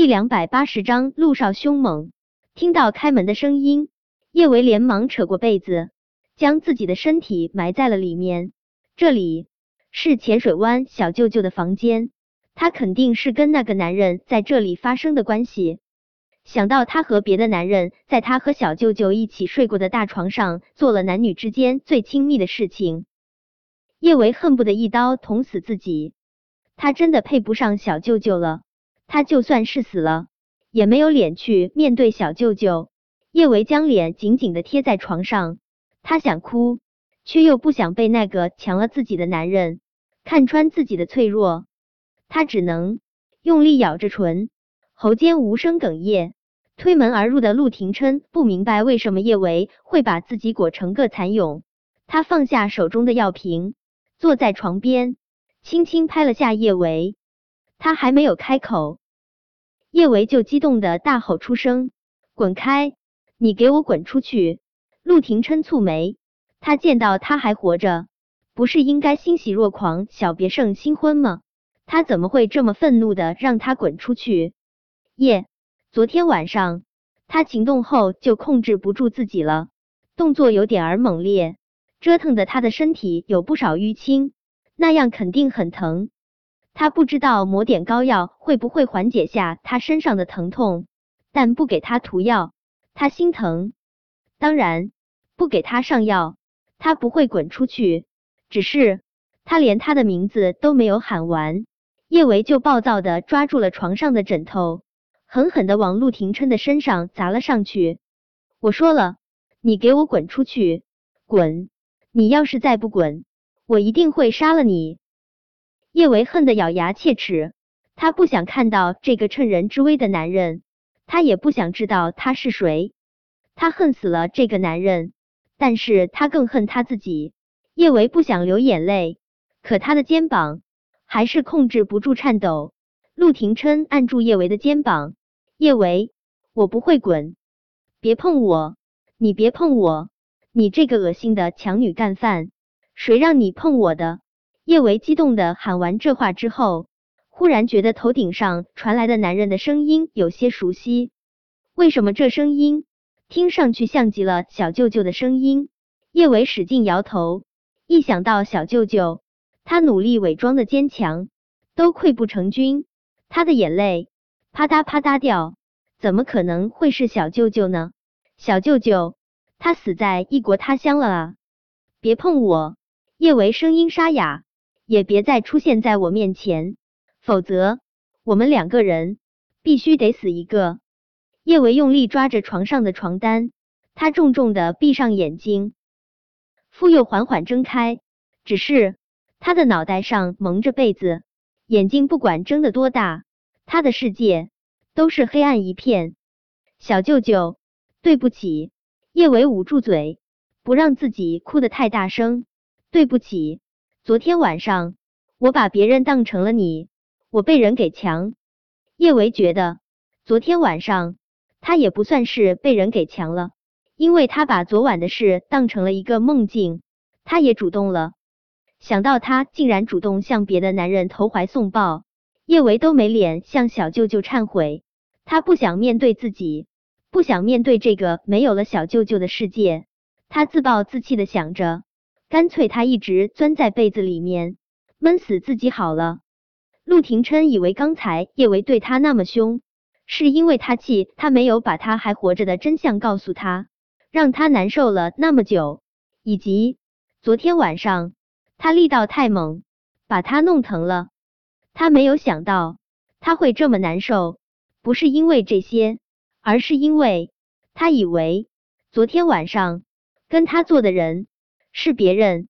第两百八十章，陆少凶猛。听到开门的声音，叶维连忙扯过被子，将自己的身体埋在了里面。这里是浅水湾小舅舅的房间，他肯定是跟那个男人在这里发生的关系。想到他和别的男人在他和小舅舅一起睡过的大床上做了男女之间最亲密的事情，叶维恨不得一刀捅死自己。他真的配不上小舅舅了。他就算是死了，也没有脸去面对小舅舅。叶维将脸紧紧的贴在床上，他想哭，却又不想被那个抢了自己的男人看穿自己的脆弱。他只能用力咬着唇，喉间无声哽咽。推门而入的陆廷琛不明白为什么叶维会把自己裹成个蚕蛹。他放下手中的药瓶，坐在床边，轻轻拍了下叶维。他还没有开口。叶维就激动的大吼出声：“滚开！你给我滚出去！”陆廷琛蹙眉，他见到他还活着，不是应该欣喜若狂，小别胜新婚吗？他怎么会这么愤怒的让他滚出去？叶，昨天晚上他情动后就控制不住自己了，动作有点儿猛烈，折腾的他的身体有不少淤青，那样肯定很疼。他不知道抹点膏药会不会缓解下他身上的疼痛，但不给他涂药，他心疼。当然，不给他上药，他不会滚出去。只是他连他的名字都没有喊完，叶维就暴躁的抓住了床上的枕头，狠狠的往陆廷琛的身上砸了上去。我说了，你给我滚出去，滚！你要是再不滚，我一定会杀了你。叶维恨得咬牙切齿，他不想看到这个趁人之危的男人，他也不想知道他是谁，他恨死了这个男人，但是他更恨他自己。叶维不想流眼泪，可他的肩膀还是控制不住颤抖。陆廷琛按住叶维的肩膀，叶维，我不会滚，别碰我，你别碰我，你这个恶心的强女干饭，谁让你碰我的？叶维激动的喊完这话之后，忽然觉得头顶上传来的男人的声音有些熟悉。为什么这声音听上去像极了小舅舅的声音？叶维使劲摇头，一想到小舅舅，他努力伪装的坚强都溃不成军，他的眼泪啪嗒啪嗒掉。怎么可能会是小舅舅呢？小舅舅，他死在异国他乡了啊！别碰我！叶维声音沙哑。也别再出现在我面前，否则我们两个人必须得死一个。叶维用力抓着床上的床单，他重重的闭上眼睛，复又缓缓睁开，只是他的脑袋上蒙着被子，眼睛不管睁得多大，他的世界都是黑暗一片。小舅舅，对不起。叶维捂住嘴，不让自己哭得太大声。对不起。昨天晚上，我把别人当成了你，我被人给强。叶维觉得，昨天晚上他也不算是被人给强了，因为他把昨晚的事当成了一个梦境，他也主动了。想到他竟然主动向别的男人投怀送抱，叶维都没脸向小舅舅忏悔。他不想面对自己，不想面对这个没有了小舅舅的世界。他自暴自弃的想着。干脆他一直钻在被子里面闷死自己好了。陆廷琛以为刚才叶维对他那么凶，是因为他气他没有把他还活着的真相告诉他，让他难受了那么久，以及昨天晚上他力道太猛，把他弄疼了。他没有想到他会这么难受，不是因为这些，而是因为他以为昨天晚上跟他做的人。是别人，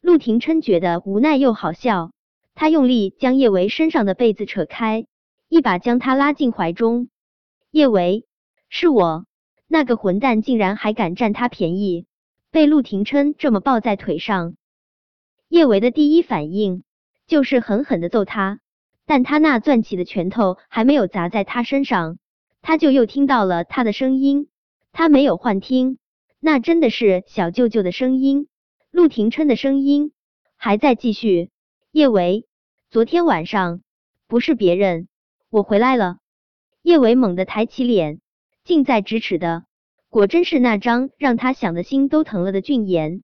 陆廷琛觉得无奈又好笑，他用力将叶维身上的被子扯开，一把将他拉进怀中。叶维，是我，那个混蛋竟然还敢占他便宜，被陆廷琛这么抱在腿上。叶维的第一反应就是狠狠的揍他，但他那攥起的拳头还没有砸在他身上，他就又听到了他的声音，他没有幻听。那真的是小舅舅的声音，陆廷琛的声音还在继续。叶维，昨天晚上不是别人，我回来了。叶维猛地抬起脸，近在咫尺的，果真是那张让他想的心都疼了的俊颜。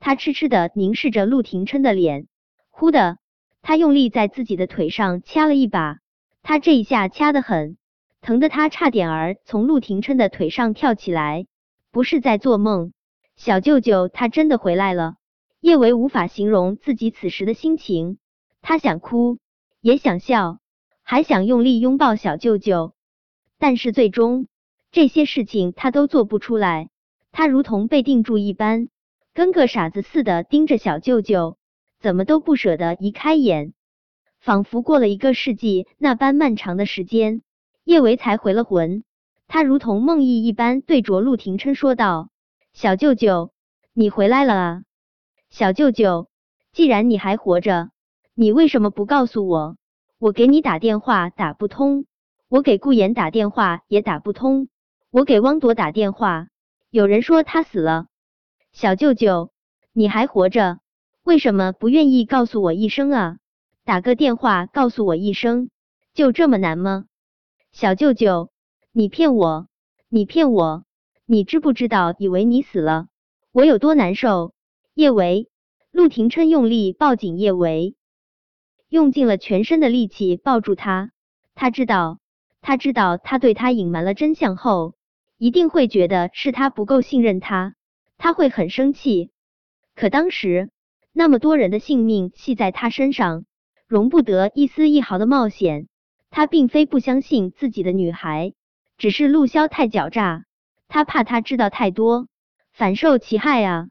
他痴痴的凝视着陆廷琛的脸，忽的，他用力在自己的腿上掐了一把，他这一下掐得很，疼得他差点儿从陆廷琛的腿上跳起来，不是在做梦。小舅舅他真的回来了。叶维无法形容自己此时的心情，他想哭，也想笑。还想用力拥抱小舅舅，但是最终这些事情他都做不出来。他如同被定住一般，跟个傻子似的盯着小舅舅，怎么都不舍得移开眼。仿佛过了一个世纪那般漫长的时间，叶维才回了魂。他如同梦呓一般对着陆廷琛说道：“小舅舅，你回来了啊！小舅舅，既然你还活着，你为什么不告诉我？”我给你打电话打不通，我给顾言打电话也打不通，我给汪铎打电话，有人说他死了。小舅舅，你还活着，为什么不愿意告诉我一声啊？打个电话告诉我一声，就这么难吗？小舅舅，你骗我，你骗我，你知不知道？以为你死了，我有多难受？叶维，陆廷琛用力抱紧叶维。用尽了全身的力气抱住他，他知道，他知道，他对他隐瞒了真相后，一定会觉得是他不够信任他，他会很生气。可当时那么多人的性命系在他身上，容不得一丝一毫的冒险。他并非不相信自己的女孩，只是陆潇太狡诈，他怕他知道太多，反受其害啊。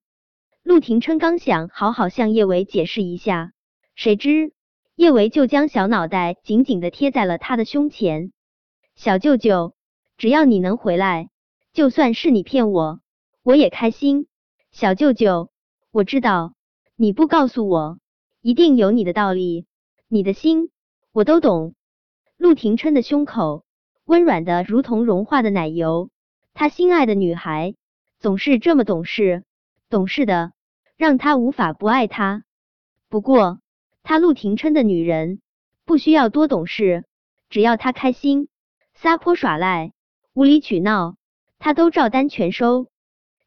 陆廷琛刚想好好向叶维解释一下，谁知。叶维就将小脑袋紧紧的贴在了他的胸前。小舅舅，只要你能回来，就算是你骗我，我也开心。小舅舅，我知道你不告诉我，一定有你的道理，你的心我都懂。陆廷琛的胸口温软的如同融化的奶油，他心爱的女孩总是这么懂事，懂事的让他无法不爱她。不过。他陆廷琛的女人不需要多懂事，只要他开心，撒泼耍赖、无理取闹，他都照单全收。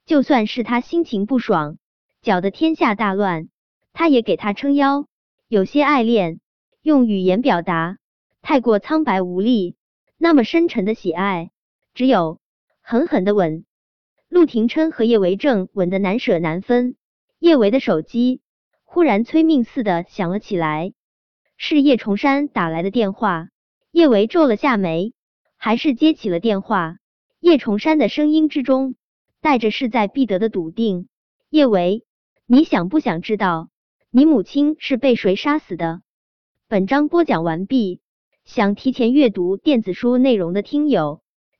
就算是他心情不爽，搅得天下大乱，他也给他撑腰。有些爱恋用语言表达太过苍白无力，那么深沉的喜爱，只有狠狠的吻。陆廷琛和叶维正吻得难舍难分，叶维的手机。忽然催命似的响了起来，是叶崇山打来的电话。叶维皱了下眉，还是接起了电话。叶崇山的声音之中带着势在必得的笃定。叶维，你想不想知道你母亲是被谁杀死的？本章播讲完毕。想提前阅读电子书内容的听友，